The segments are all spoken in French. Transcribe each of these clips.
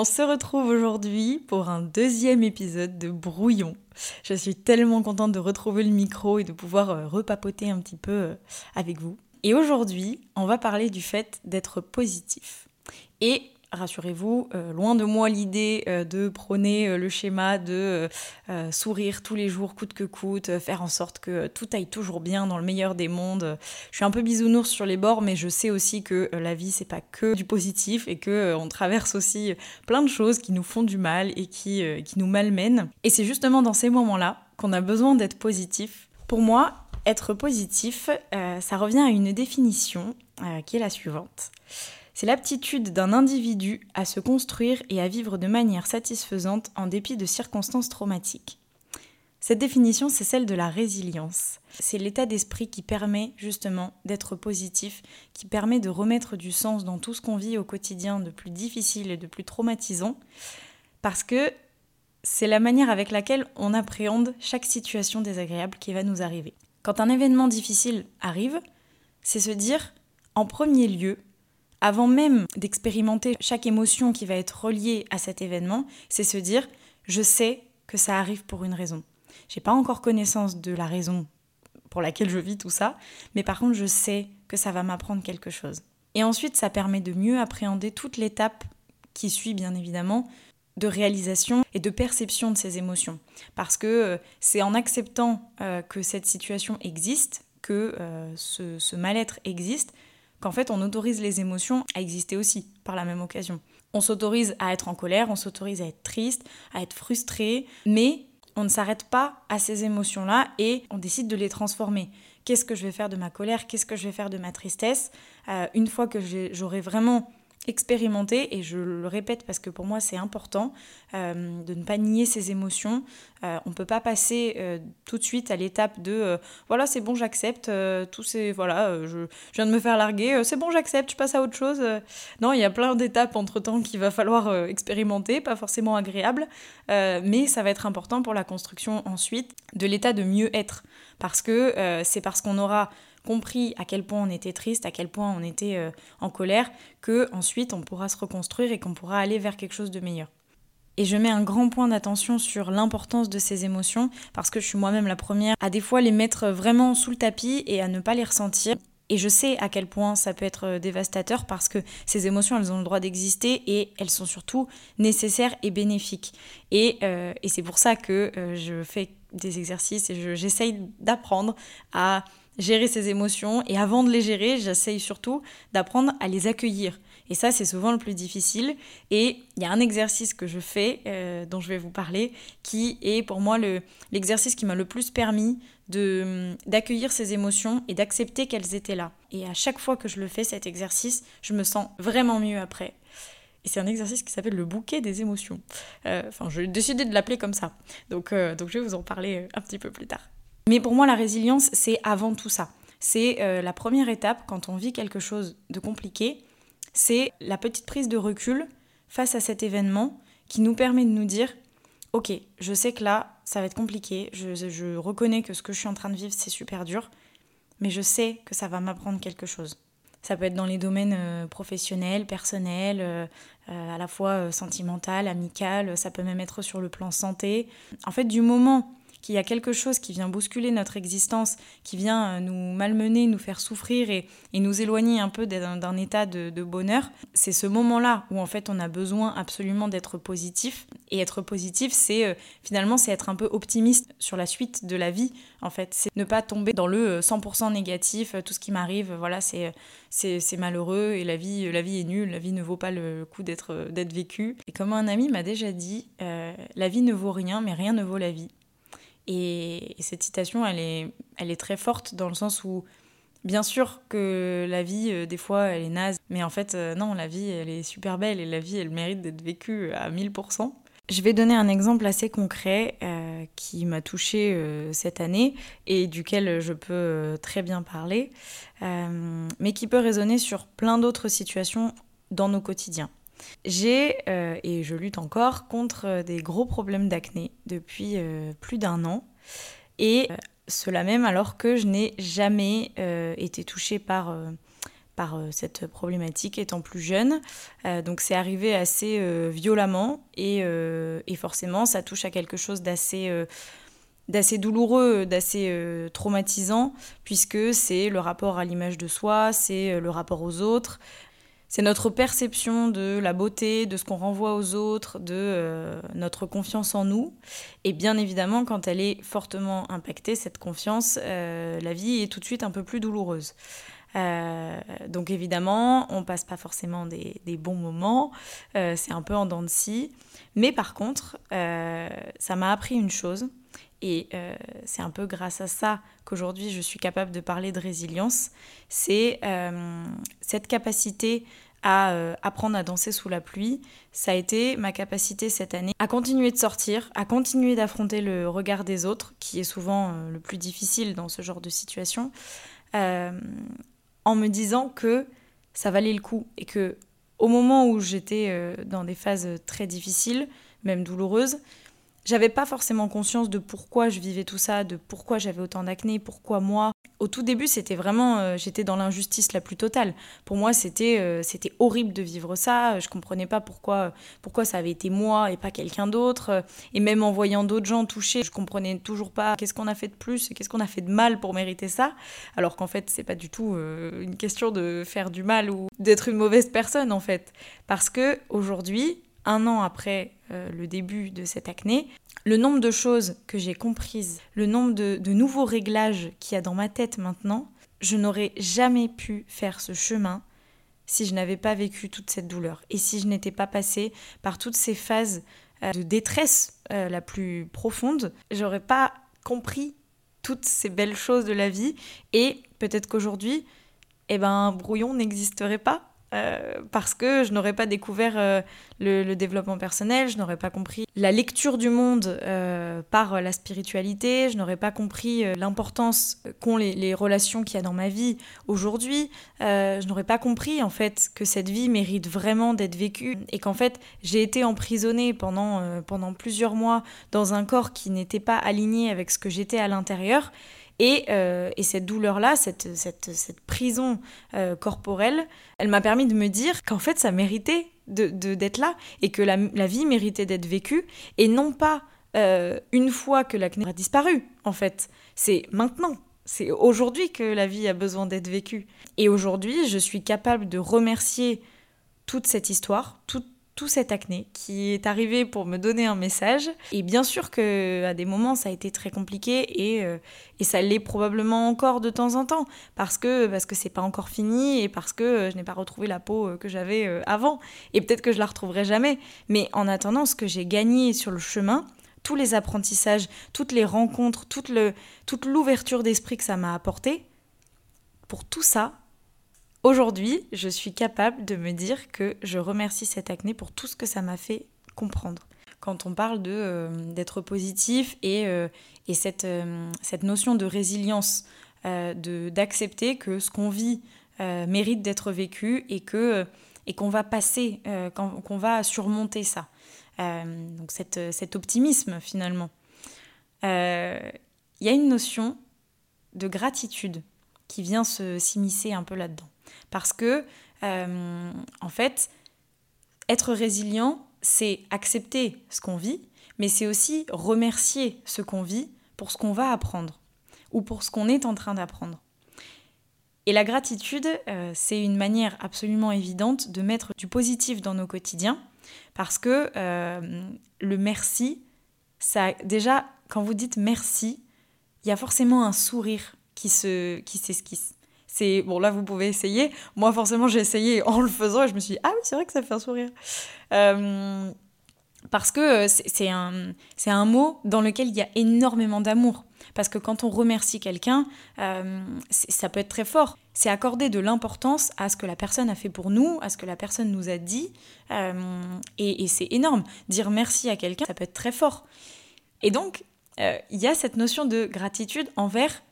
On se retrouve aujourd'hui pour un deuxième épisode de Brouillon. Je suis tellement contente de retrouver le micro et de pouvoir euh, repapoter un petit peu euh, avec vous. Et aujourd'hui, on va parler du fait d'être positif. Rassurez-vous, euh, loin de moi l'idée euh, de prôner euh, le schéma de sourire tous les jours coûte que coûte, faire en sorte que tout aille toujours bien dans le meilleur des mondes. Je suis un peu bisounours sur les bords, mais je sais aussi que la vie c'est pas que du positif et que on traverse aussi plein de choses qui nous font du mal et qui, qui nous malmènent. Et c'est justement dans ces moments-là qu'on a besoin d'être positif. Pour moi, être positif, ça revient à une définition qui est la suivante. C'est l'aptitude d'un individu à se construire et à vivre de manière satisfaisante en dépit de circonstances traumatiques. Cette définition, c'est celle de la résilience. C'est l'état d'esprit qui permet justement d'être positif, qui permet de remettre du sens dans tout ce qu'on vit au quotidien de plus difficile et de plus traumatisant, parce que c'est la manière avec laquelle on appréhende chaque situation désagréable qui va nous arriver. Quand un événement difficile arrive, c'est se dire, en premier lieu, avant même d'expérimenter chaque émotion qui va être reliée à cet événement, c'est se dire je sais que ça arrive pour une raison. J'ai pas encore connaissance de la raison pour laquelle je vis tout ça, mais par contre je sais que ça va m'apprendre quelque chose. Et ensuite, ça permet de mieux appréhender toute l'étape qui suit bien évidemment de réalisation et de perception de ces émotions. Parce que euh, c'est en acceptant euh, que cette situation existe, que euh, ce mal-être existe, qu'en fait on autorise les émotions à exister aussi par la même occasion. On s'autorise à être en colère, on s'autorise à être triste, à être frustré, mais on ne s'arrête pas à ces émotions-là et on décide de les transformer. Qu'est-ce que je vais faire de ma colère? Qu'est-ce que je vais faire de ma tristesse? Euh, Une fois que j'aurai vraiment expérimenter, et je le répète parce que pour moi c'est important, euh, de ne pas nier ses émotions. Euh, on ne peut pas passer euh, tout de suite à l'étape de voilà c'est bon j'accepte, tout c'est voilà je, viens de me faire larguer, c'est bon j'accepte, je passe à autre chose. non, il y a plein d'étapes entre temps qu'il va falloir expérimenter, pas forcément agréable, mais ça va être important pour la construction ensuite de l'état de mieux être. Parce que c'est parce qu'on aura compris à quel point on était triste, à quel point on était euh, en colère, que ensuite on pourra se reconstruire et qu'on pourra aller vers quelque chose de meilleur. Et je mets un grand point d'attention sur l'importance de ces émotions parce que je suis moi-même la première à des fois les mettre vraiment sous le tapis et à ne pas les ressentir. Et je sais à quel point ça peut être euh, dévastateur parce que ces émotions, elles ont le droit d'exister et elles sont surtout nécessaires et bénéfiques. Et, euh, et c'est pour ça que je fais des exercices et j'essaye d'apprendre à gérer ses émotions et avant de les gérer, j'essaye surtout d'apprendre à les accueillir. Et ça, c'est souvent le plus difficile. Et il y a un exercice que je fais, euh, dont je vais vous parler, qui est pour moi l'exercice qui m'a le plus permis d'accueillir ces émotions et d'accepter qu'elles étaient là. Et à chaque fois que je le fais, cet exercice, je me sens vraiment mieux après. Et c'est un exercice qui s'appelle le bouquet des émotions. Euh, enfin, j'ai décidé de l'appeler comme ça. Donc, euh, donc je vais vous en parler un petit peu plus tard. Mais pour moi, la résilience, c'est avant tout ça. C'est euh, la première étape quand on vit quelque chose de compliqué. C'est la petite prise de recul face à cet événement qui nous permet de nous dire, ok, je sais que là, ça va être compliqué, je, reconnais que ce que je suis en train de vivre, c'est super dur, mais je sais que ça va m'apprendre quelque chose. Ça peut être dans les domaines euh, professionnels, personnels, euh, à la fois sentimental, amical, ça peut même être sur le plan santé. En fait, du moment qu'il y a quelque chose qui vient bousculer notre existence, qui vient euh, nous malmener, nous faire souffrir et, nous éloigner un peu d'un état de, bonheur, c'est ce moment-là où en fait on a besoin absolument d'être positif. Et être positif, c'est euh, finalement c'est être un peu optimiste sur la suite de la vie. En fait, c'est ne pas tomber dans le 100% euh, négatif. Tout ce qui m'arrive, voilà, c'est c'est malheureux et la vie la vie est nulle. La vie ne vaut pas le coup d'être d'être vécue. Et comme un ami m'a déjà dit, la vie ne vaut rien, mais rien ne vaut la vie. Et, cette citation, elle est, elle est très forte dans le sens où, bien sûr que la vie, euh, des fois, elle est naze, mais en fait, euh, non, la vie, elle est super belle et la vie, elle mérite d'être vécue à 1000%. Je vais donner un exemple assez concret euh, qui m'a touchée cette année et duquel je peux très bien parler, mais qui peut résonner sur plein d'autres situations dans nos quotidiens. J'ai, euh, et je lutte encore, contre euh, des gros problèmes d'acné depuis euh, plus d'un an. Et cela même alors que je n'ai jamais été touchée par, par cette problématique étant plus jeune. donc c'est arrivé assez violemment et, et, forcément ça touche à quelque chose d'assez d'assez douloureux, d'assez traumatisant, puisque c'est le rapport à l'image de soi, c'est le rapport aux autres, c'est notre perception de la beauté, de ce qu'on renvoie aux autres, de euh, notre confiance en nous. Et bien évidemment, quand elle est fortement impactée, cette confiance, la vie est tout de suite un peu plus douloureuse. donc évidemment, on passe pas forcément des, des bons moments, c'est un peu en dents de scie. Mais par contre, ça m'a appris une chose, et euh, c'est un peu grâce à ça qu'aujourd'hui je suis capable de parler de résilience. C'est euh, cette capacité à euh, apprendre à danser sous la pluie. Ça a été ma capacité cette année à continuer de sortir, à continuer d'affronter le regard des autres, qui est souvent le plus difficile dans ce genre de situation, en me disant que ça valait le coup et que au moment où j'étais dans des phases très difficiles, même douloureuses, j'avais pas forcément conscience de pourquoi je vivais tout ça, de pourquoi j'avais autant d'acné, pourquoi moi. Au tout début, c'était vraiment, euh, j'étais dans l'injustice la plus totale. Pour moi, c'était euh, c'était horrible de vivre ça. Je comprenais pas pourquoi pourquoi ça avait été moi et pas quelqu'un d'autre. Et même en voyant d'autres gens touchés, je comprenais toujours pas qu'est-ce qu'on a fait de plus, qu'est-ce qu'on a fait de mal pour mériter ça. Alors qu'en fait, c'est pas du tout euh, une question de faire du mal ou d'être une mauvaise personne en fait. Parce que aujourd'hui, un an après euh, le début de cette acné, le nombre de choses que j'ai comprises, le nombre de, nouveaux réglages qu'il y a dans ma tête maintenant, je n'aurais jamais pu faire ce chemin si je n'avais pas vécu toute cette douleur et si je n'étais pas passée par toutes ces phases euh, de détresse euh, la plus profonde, j'aurais pas compris toutes ces belles choses de la vie et peut-être qu'aujourd'hui, eh ben, brouillon n'existerait pas euh, parce que je n'aurais pas découvert euh, le, développement personnel, je n'aurais pas compris la lecture du monde euh, par la spiritualité, je n'aurais pas compris l'importance qu'ont les, les, relations qu'il y a dans ma vie aujourd'hui, je n'aurais pas compris en fait que cette vie mérite vraiment d'être vécue et qu'en fait j'ai été emprisonnée pendant, pendant plusieurs mois dans un corps qui n'était pas aligné avec ce que j'étais à l'intérieur euh, et, cette douleur-là, cette, prison euh, corporelle, elle m'a permis de me dire qu'en fait, ça méritait d'être là et que la, vie méritait d'être vécue et non pas euh, une fois que l'acné a disparu, en fait. C'est maintenant. C'est aujourd'hui que la vie a besoin d'être vécue. Et aujourd'hui, je suis capable de remercier toute cette histoire, toute tout cet acné qui est arrivé pour me donner un message. Et bien sûr que à des moments ça a été très compliqué et, euh, et ça l'est probablement encore de temps en temps parce que parce que c'est pas encore fini et parce que euh, je n'ai pas retrouvé la peau euh, que j'avais avant et peut-être que je la retrouverai jamais. Mais en attendant, ce que j'ai gagné sur le chemin, tous les apprentissages, toutes les rencontres, toute le, toute l'ouverture d'esprit que ça m'a apporté, pour tout ça, Aujourd'hui, je suis capable de me dire que je remercie cette acné pour tout ce que ça m'a fait comprendre. Quand on parle euh, d'être positif et, euh, euh, cette notion de résilience, de d'accepter que ce qu'on vit mérite d'être vécu et que qu'on va passer, qu'on va surmonter ça. donc cet optimisme finalement. Il y a une notion de gratitude qui vient s'immiscer un peu là-dedans. Parce que, euh, en fait, être résilient, c'est accepter ce qu'on vit, mais c'est aussi remercier ce qu'on vit pour ce qu'on va apprendre ou pour ce qu'on est en train d'apprendre. Et la gratitude, euh, c'est une manière absolument évidente de mettre du positif dans nos quotidiens, parce que euh, le merci, ça, déjà, quand vous dites merci, il y a forcément un sourire qui se qui s'esquisse. C'est bon là vous pouvez essayer. Moi forcément j'ai essayé en le faisant et je me suis dit ah oui c'est vrai que ça fait un sourire. Euh, parce que euh, c'est un, un mot dans lequel il y a énormément d'amour. Parce que quand on remercie quelqu'un, euh, ça peut être très fort. C'est accorder de l'importance à ce que la personne a fait pour nous, à ce que la personne nous a dit. et, et c'est énorme. Dire merci à quelqu'un, ça peut être très fort. Et donc, il y a cette notion de gratitude envers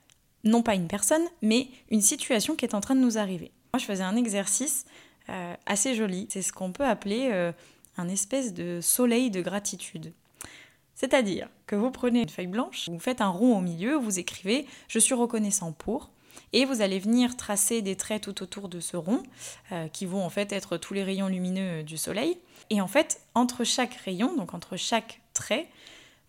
non pas une personne, mais une situation qui est en train de nous arriver. Moi, je faisais un exercice euh, assez joli. C'est ce qu'on peut appeler euh, un espèce de soleil de gratitude. C'est-à-dire que vous prenez une feuille blanche, vous faites un rond au milieu, vous écrivez Je suis reconnaissant pour. et vous allez venir tracer des traits tout autour de ce rond, euh, qui vont en fait être tous les rayons lumineux du soleil. Et en fait, entre chaque rayon, donc entre chaque trait,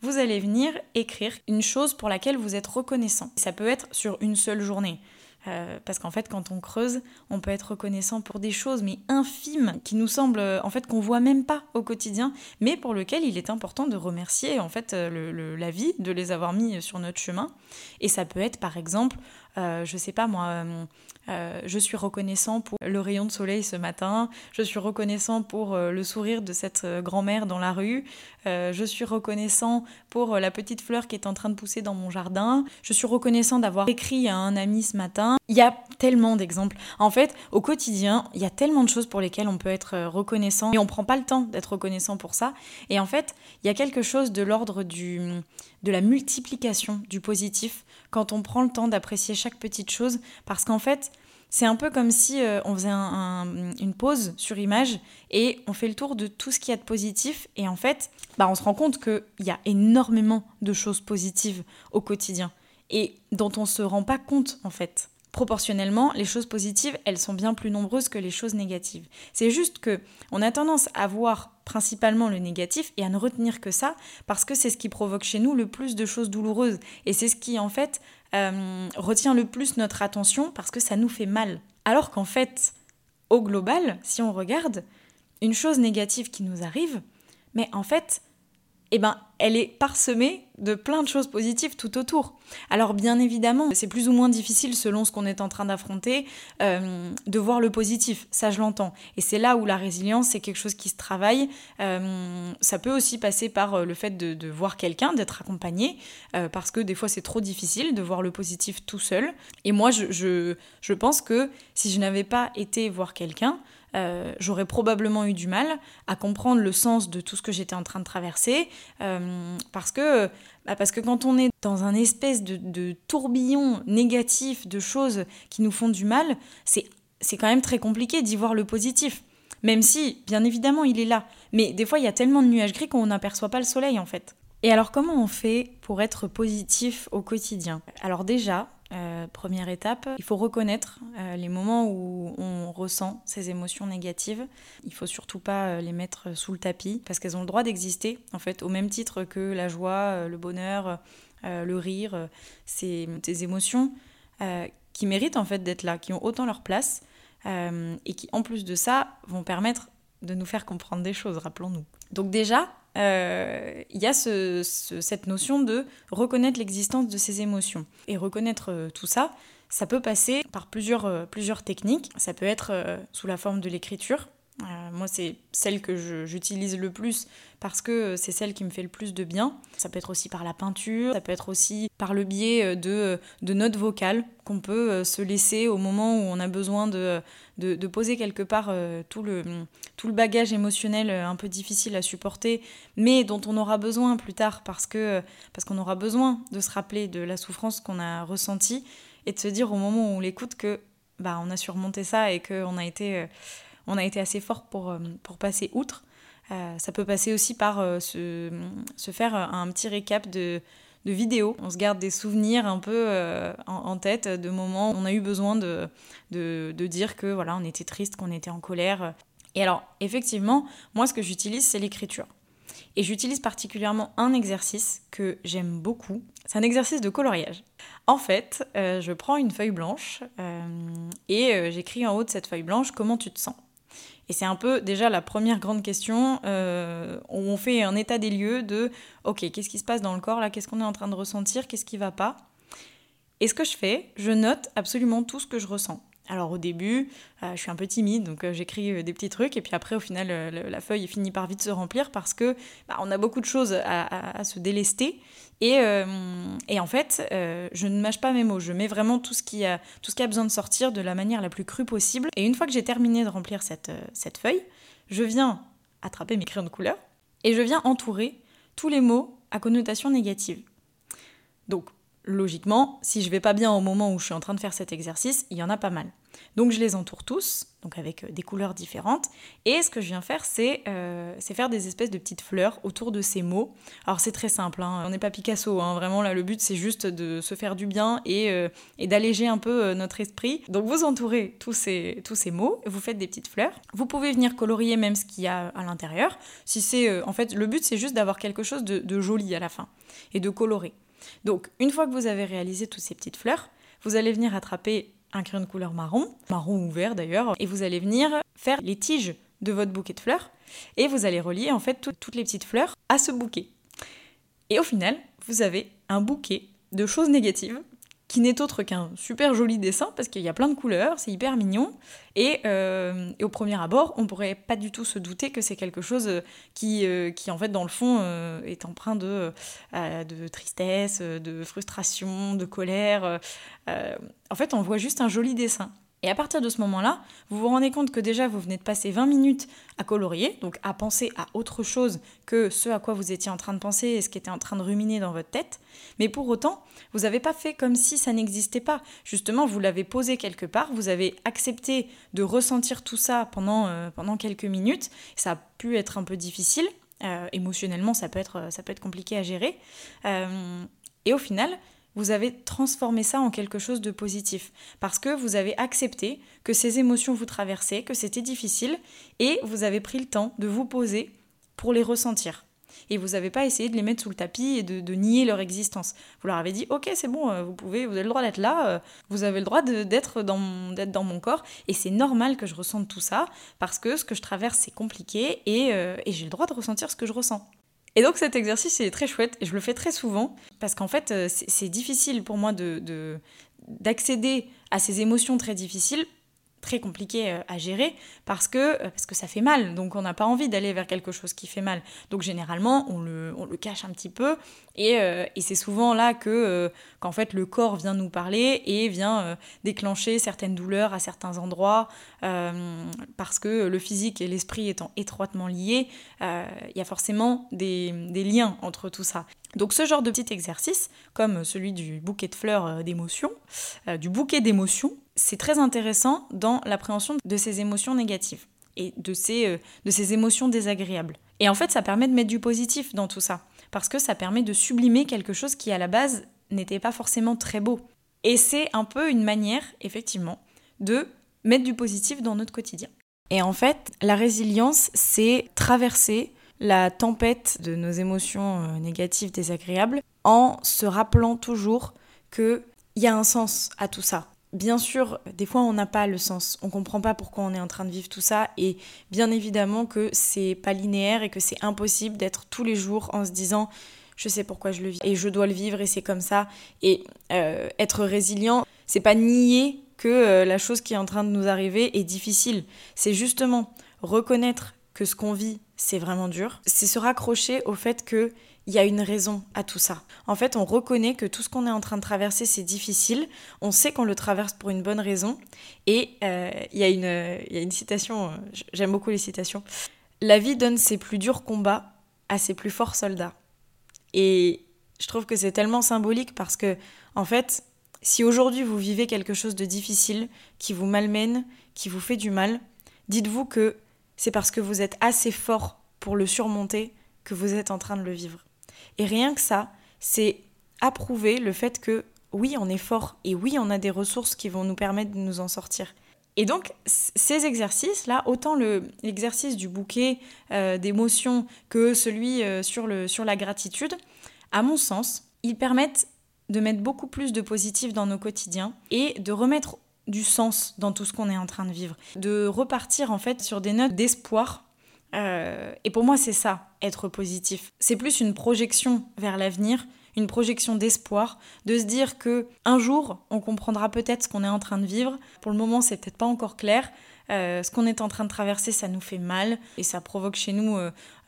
vous allez venir écrire une chose pour laquelle vous êtes reconnaissant. Ça peut être sur une seule journée. Euh, parce qu'en fait, quand on creuse, on peut être reconnaissant pour des choses, mais infimes, qui nous semblent, euh, en fait, qu'on voit même pas au quotidien, mais pour lesquelles il est important de remercier, en fait, euh, la vie, de les avoir mis sur notre chemin. Et ça peut être, par exemple, euh, je sais pas moi, euh, je suis reconnaissant pour le rayon de soleil ce matin, je suis reconnaissant pour euh, le sourire de cette grand-mère dans la rue, je suis reconnaissant pour la petite fleur qui est en train de pousser dans mon jardin, je suis reconnaissant d'avoir écrit à un ami ce matin. Il y a tellement d'exemples. En fait, au quotidien, il y a tellement de choses pour lesquelles on peut être reconnaissant et on prend pas le temps d'être reconnaissant pour ça. Et en fait, il y a quelque chose de l'ordre du de la multiplication du positif quand on prend le temps d'apprécier chaque petite chose, parce qu'en fait, c'est un peu comme si euh, on faisait une pause sur image et on fait le tour de tout ce qu'il y a de positif. Et en fait, bah, on se rend compte qu'il y a énormément de choses positives au quotidien et dont on ne se rend pas compte en fait. Proportionnellement, les choses positives, elles sont bien plus nombreuses que les choses négatives. C'est juste que on a tendance à voir principalement le négatif et à ne retenir que ça parce que c'est ce qui provoque chez nous le plus de choses douloureuses et c'est ce qui en fait euh, retient le plus notre attention parce que ça nous fait mal. Alors qu'en fait, au global, si on regarde, une chose négative qui nous arrive, mais en fait, eh ben, elle est parsemée de plein de choses positives tout autour. Alors bien évidemment, c'est plus ou moins difficile selon ce qu'on est en train d'affronter euh, de voir le positif, ça je l'entends. Et c'est là où la résilience, c'est quelque chose qui se travaille. Euh, ça peut aussi passer par euh, le fait de, voir quelqu'un, d'être accompagné, parce que des fois c'est trop difficile de voir le positif tout seul. Et moi, je, je pense que si je n'avais pas été voir quelqu'un, euh, j'aurais probablement eu du mal à comprendre le sens de tout ce que j'étais en train de traverser, euh, parce, que, bah, parce que quand on est dans un espèce de, tourbillon négatif de choses qui nous font du mal, c'est quand même très compliqué d'y voir le positif. Même si, bien évidemment, il est là. Mais des fois, il y a tellement de nuages gris qu'on n'aperçoit pas le soleil, en fait. Et alors, comment on fait pour être positif au quotidien? Alors déjà, euh, première étape, il faut reconnaître euh, les moments où on ressent ces émotions négatives. Il faut surtout pas euh, les mettre sous le tapis parce qu'elles ont le droit d'exister, en fait, au même titre que la joie, le bonheur, le rire. C'est des émotions qui méritent en fait d'être là, qui ont autant leur place et qui, en plus de ça, vont permettre de nous faire comprendre des choses, rappelons-nous. Donc déjà, euh, il y a cette notion de reconnaître l'existence de ces émotions. Et reconnaître euh, tout ça, ça peut passer par plusieurs, euh, plusieurs techniques. Ça peut être sous la forme de l'écriture. Moi, c'est celle que j'utilise le plus parce que c'est celle qui me fait le plus de bien. Ça peut être aussi par la peinture, ça peut être aussi par le biais de, de notes vocales qu'on peut se laisser au moment où on a besoin de de, poser quelque part euh, tout, le, tout le bagage émotionnel euh, un peu difficile à supporter, mais dont on aura besoin plus tard parce que parce qu'on aura besoin de se rappeler de la souffrance qu'on a ressentie et de se dire au moment où on l'écoute que bah on a surmonté ça et qu'on a été euh, on a été assez fort pour, pour passer outre. ça peut passer aussi par se, se, faire un petit récap de, de. On se garde des souvenirs un peu euh, en, tête de moments où on a eu besoin de, de, dire que voilà, on était triste, qu'on était en colère. Et alors, effectivement, moi, ce que j'utilise, c'est l'écriture. Et j'utilise particulièrement un exercice que j'aime beaucoup. C'est un exercice de coloriage. En fait, euh, je prends une feuille blanche euh, et j'écris en haut de cette feuille blanche comment tu te sens. Et c'est un peu déjà la première grande question euh, où on fait un état des lieux de ok, qu'est-ce qui se passe dans le corps là, qu'est-ce qu'on est en train de ressentir, qu'est-ce qui va pas. Et ce que je fais, je note absolument tout ce que je ressens. Alors au début, euh, je suis un peu timide, donc euh, j'écris euh, des petits trucs, et puis après au final, la feuille finit par vite se remplir parce que bah, on a beaucoup de choses à, se délester. Et, en fait, je ne mâche pas mes mots, je mets vraiment tout ce, qui a, tout ce qui a besoin de sortir de la manière la plus crue possible. Et une fois que j'ai terminé de remplir cette, cette feuille, je viens attraper mes crayons de couleur et je viens entourer tous les mots à connotation négative. Donc logiquement, si je vais pas bien au moment où je suis en train de faire cet exercice, il y en a pas mal. Donc je les entoure tous, donc avec euh, des couleurs différentes. Et ce que je viens faire, c'est euh, faire des espèces de petites fleurs autour de ces mots. Alors c'est très simple, hein. on n'est pas Picasso, hein. vraiment là le but c'est juste de se faire du bien et, euh, d'alléger un peu notre esprit. Donc vous entourez tous ces, tous ces mots, vous faites des petites fleurs. Vous pouvez venir colorier même ce qu'il y a à l'intérieur. Si c'est, en fait, le but c'est juste d'avoir quelque chose de, de joli à la fin et de colorer. Donc une fois que vous avez réalisé toutes ces petites fleurs, vous allez venir attraper un crayon de couleur marron, marron ou vert d'ailleurs, et vous allez venir faire les tiges de votre bouquet de fleurs, et vous allez relier en fait toutes les petites fleurs à ce bouquet. Et au final, vous avez un bouquet de choses négatives qui n'est autre qu'un super joli dessin parce qu'il y a plein de couleurs, c'est hyper mignon. Euh, et, au premier abord, on pourrait pas du tout se douter que c'est quelque chose qui, euh, qui, en fait, dans le fond, euh, est empreint de, de tristesse, de frustration, de colère. en fait, on voit juste un joli dessin. Et à partir de ce moment-là, vous vous rendez compte que déjà vous venez de passer 20 minutes à colorier, donc à penser à autre chose que ce à quoi vous étiez en train de penser et ce qui était en train de ruminer dans votre tête. Mais pour autant, vous n'avez pas fait comme si ça n'existait pas. Justement, vous l'avez posé quelque part, vous avez accepté de ressentir tout ça pendant, euh, pendant quelques minutes. Ça a pu être un peu difficile. Euh, émotionnellement, ça peut, être, ça peut être compliqué à gérer. Euh, et au final, vous avez transformé ça en quelque chose de positif. Parce que vous avez accepté que ces émotions vous traversaient, que c'était difficile, et vous avez pris le temps de vous poser pour les ressentir. Et vous n'avez pas essayé de les mettre sous le tapis et de, nier leur existence. Vous leur avez dit, ok, c'est bon, euh, vous pouvez, vous avez le droit d'être là, euh, vous avez le droit d'être dans, mon corps, et c'est normal que je ressente tout ça, parce que ce que je traverse, c'est compliqué, et, euh, et j'ai le droit de ressentir ce que je ressens. Et donc cet exercice est très chouette et je le fais très souvent parce qu'en fait euh, c'est difficile pour moi de d'accéder à ces émotions très difficiles très compliqué euh, à gérer parce que, euh, parce que ça fait mal. Donc on n'a pas envie d'aller vers quelque chose qui fait mal. Donc généralement, on le, on le cache un petit peu. Et, euh, et c'est souvent là que qu'en fait le corps vient nous parler et vient déclencher certaines douleurs à certains endroits parce que le physique et l'esprit étant étroitement liés, il y a forcément des, des liens entre tout ça. Donc ce genre de petit exercice, comme celui du bouquet de fleurs d'émotions, du bouquet d'émotions, c'est très intéressant dans l'appréhension de ces émotions négatives et de ces, euh, de ces émotions désagréables. Et en fait, ça permet de mettre du positif dans tout ça, parce que ça permet de sublimer quelque chose qui à la base n'était pas forcément très beau. Et c'est un peu une manière, effectivement, de mettre du positif dans notre quotidien. Et en fait, la résilience, c'est traverser la tempête de nos émotions euh, négatives, désagréables, en se rappelant toujours qu'il y a un sens à tout ça. Bien sûr, des fois on n'a pas le sens, on comprend pas pourquoi on est en train de vivre tout ça. Et bien évidemment que c'est pas linéaire et que c'est impossible d'être tous les jours en se disant je sais pourquoi je le vis et je dois le vivre et c'est comme ça. Et euh, être résilient, c'est pas nier que euh, la chose qui est en train de nous arriver est difficile, c'est justement reconnaître que ce qu'on vit c'est vraiment dur, c'est se raccrocher au fait que il y a une raison à tout ça. En fait, on reconnaît que tout ce qu'on est en train de traverser, c'est difficile. On sait qu'on le traverse pour une bonne raison. Et euh, il y, a une citation, euh, j'aime beaucoup les citations. La vie donne ses plus durs combats à ses plus forts soldats. Et je trouve que c'est tellement symbolique parce que, en fait, si aujourd'hui vous vivez quelque chose de difficile, qui vous malmène, qui vous fait du mal, dites-vous que c'est parce que vous êtes assez fort pour le surmonter que vous êtes en train de le vivre. Et rien que ça, c'est approuver le fait que oui, on est fort et oui, on a des ressources qui vont nous permettre de nous en sortir. Et donc, ces exercices-là, autant l'exercice du bouquet euh, d'émotions que celui euh, sur, le, sur la gratitude, à mon sens, ils permettent de mettre beaucoup plus de positif dans nos quotidiens et de remettre du sens dans tout ce qu'on est en train de vivre. De repartir en fait sur des notes d'espoir euh, et pour moi, c'est ça, être positif. C'est plus une projection vers l'avenir, une projection d'espoir, de se dire que un jour, on comprendra peut-être ce qu'on est en train de vivre. Pour le moment, c'est peut-être pas encore clair. Euh, ce qu'on est en train de traverser, ça nous fait mal et ça provoque chez nous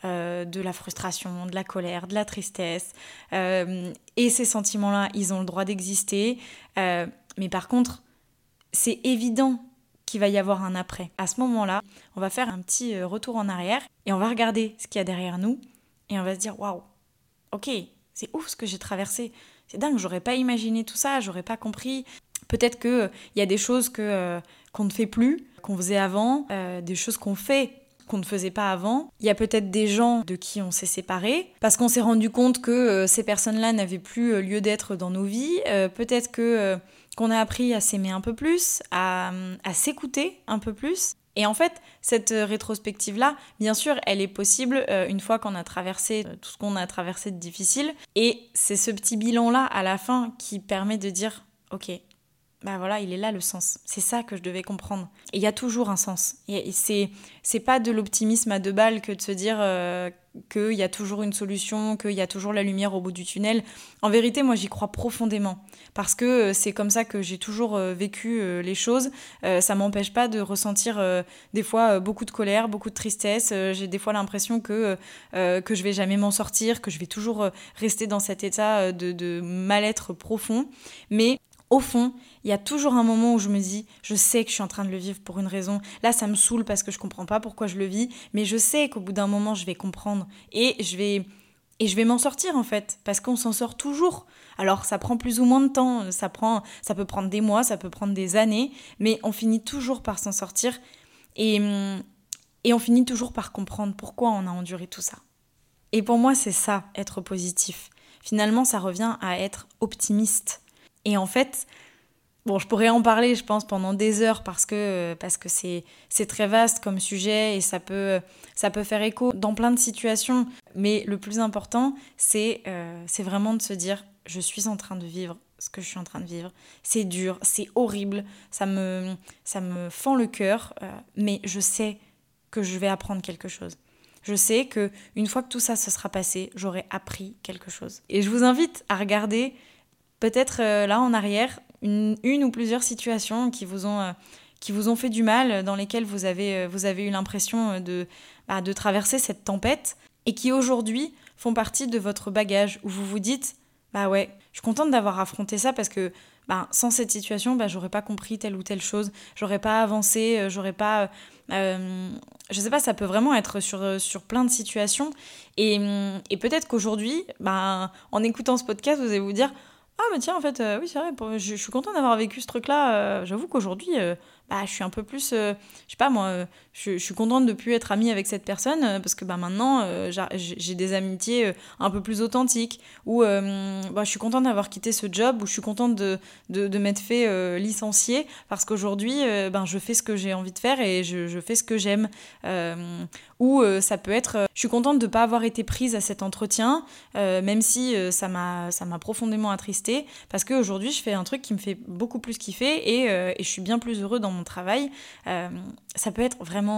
euh, de la frustration, de la colère, de la tristesse. et ces sentiments-là, ils ont le droit d'exister. mais par contre, c'est évident qu'il va y avoir un après. À ce moment-là, on va faire un petit euh, retour en arrière et on va regarder ce qu'il y a derrière nous et on va se dire waouh, ok, c'est ouf ce que j'ai traversé. C'est dingue, j'aurais pas imaginé tout ça, j'aurais pas compris. Peut-être qu'il y a des choses que qu'on ne fait plus, qu'on faisait avant, des choses qu'on fait qu'on ne faisait pas avant. Il y a peut-être des gens de qui on s'est séparé parce qu'on s'est rendu compte que ces personnes-là n'avaient plus lieu d'être dans nos vies. peut-être que qu'on a appris à s'aimer un peu plus, à, à s'écouter un peu plus. Et en fait, cette rétrospective-là, bien sûr, elle est possible euh, une fois qu'on a traversé euh, tout ce qu'on a traversé de difficile. Et c'est ce petit bilan-là à la fin qui permet de dire, ok, bah voilà, il est là le sens. C'est ça que je devais comprendre. Et il y a toujours un sens. Et c'est, c'est pas de l'optimisme à deux balles que de se dire euh, qu'il y a toujours une solution, qu'il y a toujours la lumière au bout du tunnel. En vérité, moi, j'y crois profondément. Parce que euh, c'est comme ça que j'ai toujours euh, vécu les choses. ça m'empêche pas de ressentir des fois beaucoup de colère, beaucoup de tristesse. j'ai des fois l'impression que, que je vais jamais m'en sortir, que je vais toujours rester dans cet état de, de mal-être profond. Mais au fond, il y a toujours un moment où je me dis, je sais que je suis en train de le vivre pour une raison. Là, ça me saoule parce que je comprends pas pourquoi je le vis, mais je sais qu'au bout d'un moment, je vais comprendre et je vais et je vais m'en sortir en fait parce qu'on s'en sort toujours. Alors, ça prend plus ou moins de temps, ça prend ça peut prendre des mois, ça peut prendre des années, mais on finit toujours par s'en sortir et et on finit toujours par comprendre pourquoi on a enduré tout ça. Et pour moi, c'est ça être positif. Finalement, ça revient à être optimiste. Et en fait, bon, je pourrais en parler, je pense, pendant des heures parce que parce que c'est c'est très vaste comme sujet et ça peut ça peut faire écho dans plein de situations. Mais le plus important, c'est euh, c'est vraiment de se dire, je suis en train de vivre ce que je suis en train de vivre. C'est dur, c'est horrible, ça me ça me fend le cœur, euh, mais je sais que je vais apprendre quelque chose. Je sais que une fois que tout ça se sera passé, j'aurai appris quelque chose. Et je vous invite à regarder peut-être euh, là en arrière une, ou plusieurs situations qui vous ont, euh, qui vous ont fait du mal, dans lesquelles vous avez, euh, vous avez eu l'impression de, bah, de traverser cette tempête et qui aujourd'hui font partie de votre bagage où vous vous dites bah ouais, je suis contente d'avoir affronté ça parce que bah, sans cette situation, bah, j'aurais pas compris telle ou telle chose, j'aurais pas avancé, j'aurais pas. Euh, je sais pas, ça peut vraiment être sur, sur plein de situations. Et, peut-être qu'aujourd'hui, en écoutant ce podcast, vous allez vous dire ah, mais tiens, en fait, euh, oui, c'est vrai, je, suis contente d'avoir vécu ce truc-là. Euh, j'avoue qu'aujourd'hui, euh, bah, je suis un peu plus. je sais pas, moi, je, suis contente de plus être amie avec cette personne parce que bah, maintenant, j'ai des amitiés un peu plus authentiques. Ou bah, je suis contente d'avoir quitté ce job, ou je suis contente de, de, m'être fait licencier parce qu'aujourd'hui, ben, je fais ce que j'ai envie de faire et je, fais ce que j'aime. ou ça peut être. je suis contente de ne pas avoir été prise à cet entretien, même si ça m'a profondément attristée parce qu'aujourd'hui, je fais un truc qui me fait beaucoup plus kiffer et, euh, et je suis bien plus heureux dans mon travail. Euh, ça peut être vraiment.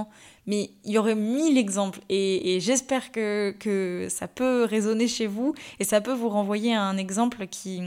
Mais il y aurait mille exemples et, j'espère que, ça peut résonner chez vous et ça peut vous renvoyer à un exemple qui,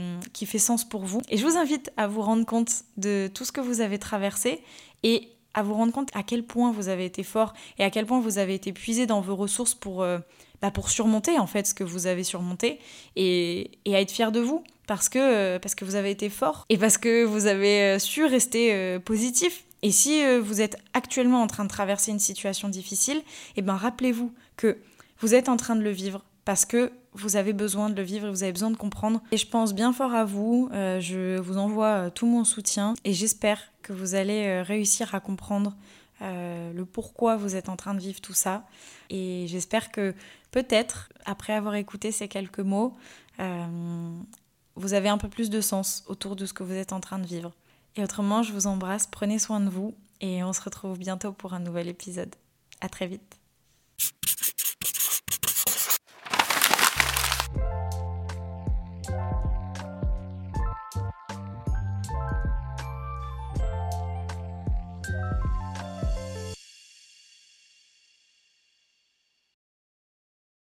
fait sens pour vous. Et je vous invite à vous rendre compte de tout ce que vous avez traversé et à vous rendre compte à quel point vous avez été fort et à quel point vous avez été puisé dans vos ressources pour, euh, bah, surmonter en fait ce que vous avez surmonté et, à être fier de vous parce que, euh, parce que vous avez été fort et parce que vous avez euh, su rester positif. Et si vous êtes actuellement en train de traverser une situation difficile, eh ben rappelez-vous que vous êtes en train de le vivre parce que vous avez besoin de le vivre et vous avez besoin de comprendre. Et je pense bien fort à vous, je vous envoie tout mon soutien et j'espère que vous allez réussir à comprendre le pourquoi vous êtes en train de vivre tout ça. Et j'espère que peut-être, après avoir écouté ces quelques mots, vous avez un peu plus de sens autour de ce que vous êtes en train de vivre. Et autrement, je vous embrasse, prenez soin de vous et on se retrouve bientôt pour un nouvel épisode. À très vite.